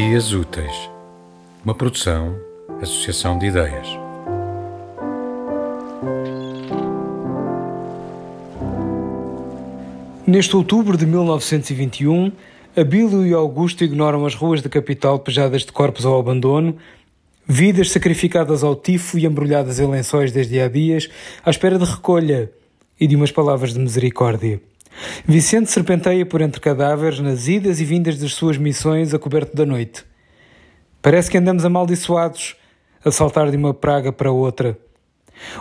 Dias Úteis, uma produção, associação de ideias. Neste outubro de 1921, Abílio e Augusto ignoram as ruas da capital pejadas de corpos ao abandono, vidas sacrificadas ao tifo e embrulhadas em lençóis desde há dias, à espera de recolha e de umas palavras de misericórdia. Vicente serpenteia por entre cadáveres nas idas e vindas das suas missões a coberto da noite. Parece que andamos amaldiçoados, a saltar de uma praga para outra.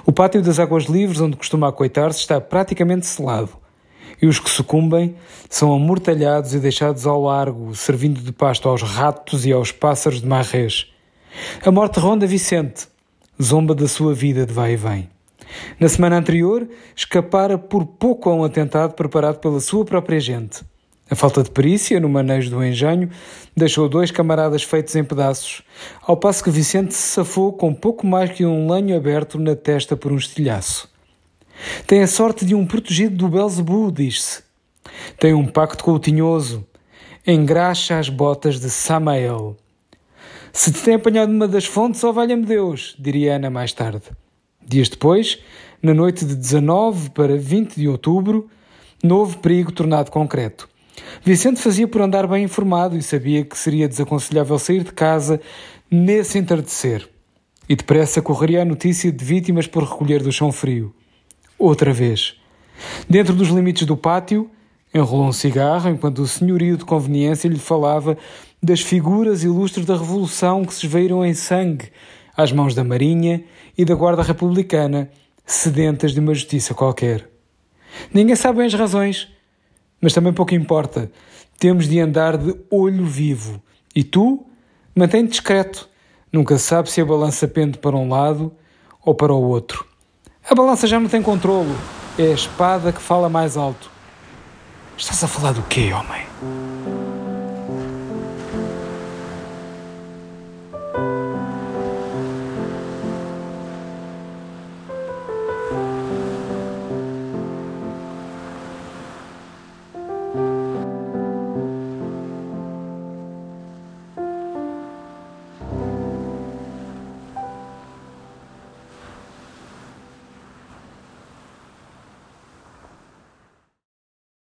O pátio das águas livres, onde costuma acoitar-se, está praticamente selado. E os que sucumbem são amortalhados e deixados ao largo, servindo de pasto aos ratos e aos pássaros de marrês. A morte ronda Vicente, zomba da sua vida de vai e vem. Na semana anterior, escapara por pouco a um atentado preparado pela sua própria gente. A falta de perícia no manejo do engenho deixou dois camaradas feitos em pedaços, ao passo que Vicente se safou com pouco mais que um lenho aberto na testa por um estilhaço. Tem a sorte de um protegido do Belzebu, diz-se. Tem um pacto com o tinhoso. Engraxa as botas de Samael. Se te tem apanhado numa das fontes, ó oh, valha-me Deus, diria Ana mais tarde. Dias depois, na noite de 19 para 20 de outubro, novo perigo tornado concreto. Vicente fazia por andar bem informado e sabia que seria desaconselhável sair de casa nesse entardecer. E depressa correria a notícia de vítimas por recolher do chão frio. Outra vez. Dentro dos limites do pátio, enrolou um cigarro enquanto o senhorio de conveniência lhe falava das figuras ilustres da Revolução que se esveiram em sangue às mãos da Marinha e da Guarda Republicana, sedentas de uma justiça qualquer. Ninguém sabe bem as razões, mas também pouco importa. Temos de andar de olho vivo. E tu, mantém-te discreto. Nunca sabe se a balança pende para um lado ou para o outro. A balança já não tem controlo. É a espada que fala mais alto. Estás a falar do quê, homem?